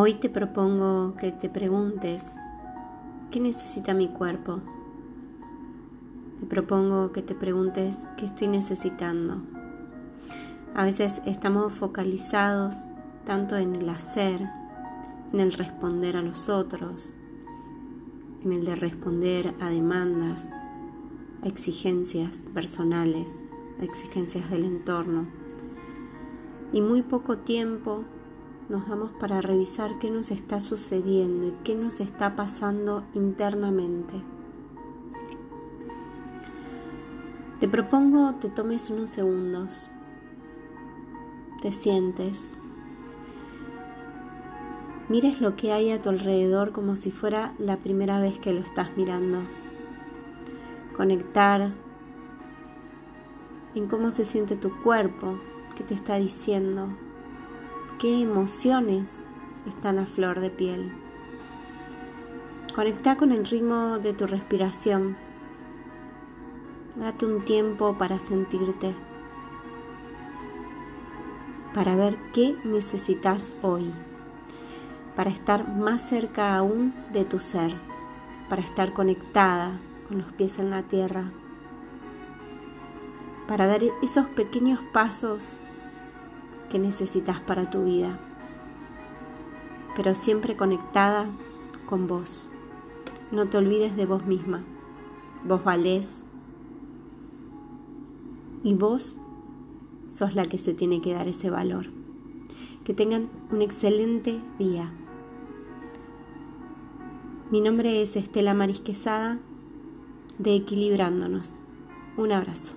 Hoy te propongo que te preguntes, ¿qué necesita mi cuerpo? Te propongo que te preguntes, ¿qué estoy necesitando? A veces estamos focalizados tanto en el hacer, en el responder a los otros, en el de responder a demandas, a exigencias personales, a exigencias del entorno. Y muy poco tiempo nos damos para revisar qué nos está sucediendo y qué nos está pasando internamente. Te propongo te tomes unos segundos, te sientes, mires lo que hay a tu alrededor como si fuera la primera vez que lo estás mirando. Conectar en cómo se siente tu cuerpo, qué te está diciendo, qué emociones están a flor de piel. Conecta con el ritmo de tu respiración. Date un tiempo para sentirte, para ver qué necesitas hoy, para estar más cerca aún de tu ser, para estar conectada con los pies en la tierra, para dar esos pequeños pasos que necesitas para tu vida, pero siempre conectada con vos. No te olvides de vos misma. Vos valés y vos sos la que se tiene que dar ese valor. Que tengan un excelente día. Mi nombre es Estela Marisquesada de Equilibrándonos. Un abrazo.